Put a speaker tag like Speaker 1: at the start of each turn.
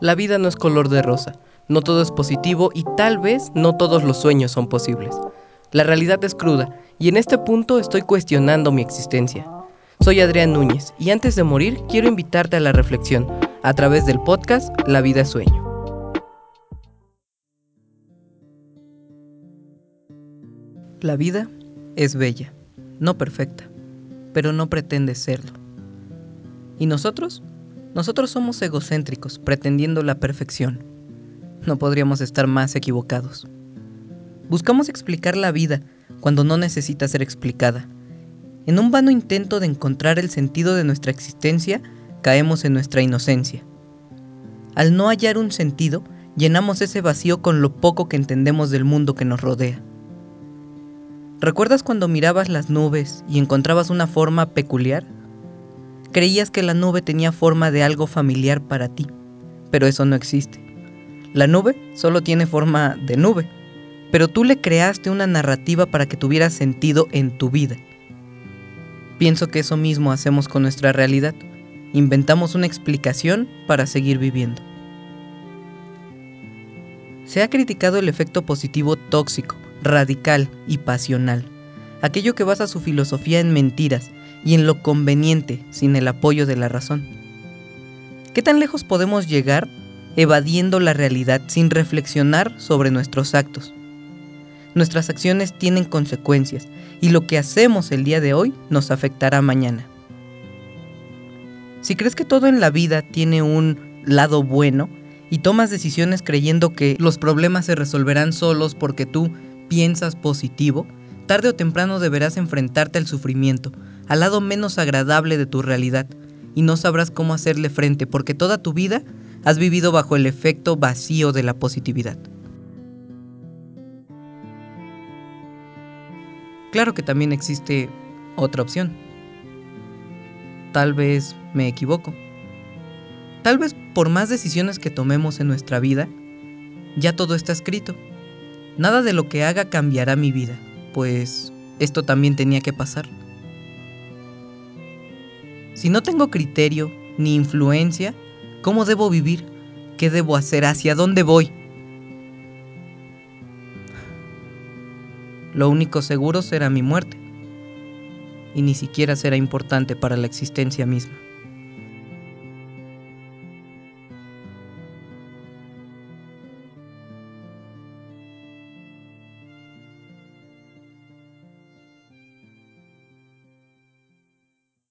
Speaker 1: La vida no es color de rosa, no todo es positivo y tal vez no todos los sueños son posibles. La realidad es cruda y en este punto estoy cuestionando mi existencia. Soy Adrián Núñez y antes de morir quiero invitarte a la reflexión a través del podcast La vida es sueño. La vida es bella, no perfecta, pero no pretende serlo. ¿Y nosotros? Nosotros somos egocéntricos, pretendiendo la perfección. No podríamos estar más equivocados. Buscamos explicar la vida cuando no necesita ser explicada. En un vano intento de encontrar el sentido de nuestra existencia, caemos en nuestra inocencia. Al no hallar un sentido, llenamos ese vacío con lo poco que entendemos del mundo que nos rodea. ¿Recuerdas cuando mirabas las nubes y encontrabas una forma peculiar? Creías que la nube tenía forma de algo familiar para ti, pero eso no existe. La nube solo tiene forma de nube, pero tú le creaste una narrativa para que tuviera sentido en tu vida. Pienso que eso mismo hacemos con nuestra realidad. Inventamos una explicación para seguir viviendo. Se ha criticado el efecto positivo tóxico, radical y pasional, aquello que basa su filosofía en mentiras y en lo conveniente sin el apoyo de la razón. ¿Qué tan lejos podemos llegar evadiendo la realidad sin reflexionar sobre nuestros actos? Nuestras acciones tienen consecuencias y lo que hacemos el día de hoy nos afectará mañana. Si crees que todo en la vida tiene un lado bueno y tomas decisiones creyendo que los problemas se resolverán solos porque tú piensas positivo, tarde o temprano deberás enfrentarte al sufrimiento, al lado menos agradable de tu realidad y no sabrás cómo hacerle frente porque toda tu vida has vivido bajo el efecto vacío de la positividad. Claro que también existe otra opción. Tal vez me equivoco. Tal vez por más decisiones que tomemos en nuestra vida, ya todo está escrito. Nada de lo que haga cambiará mi vida, pues esto también tenía que pasar. Si no tengo criterio ni influencia, ¿cómo debo vivir? ¿Qué debo hacer? ¿Hacia dónde voy? Lo único seguro será mi muerte. Y ni siquiera será importante para la existencia misma.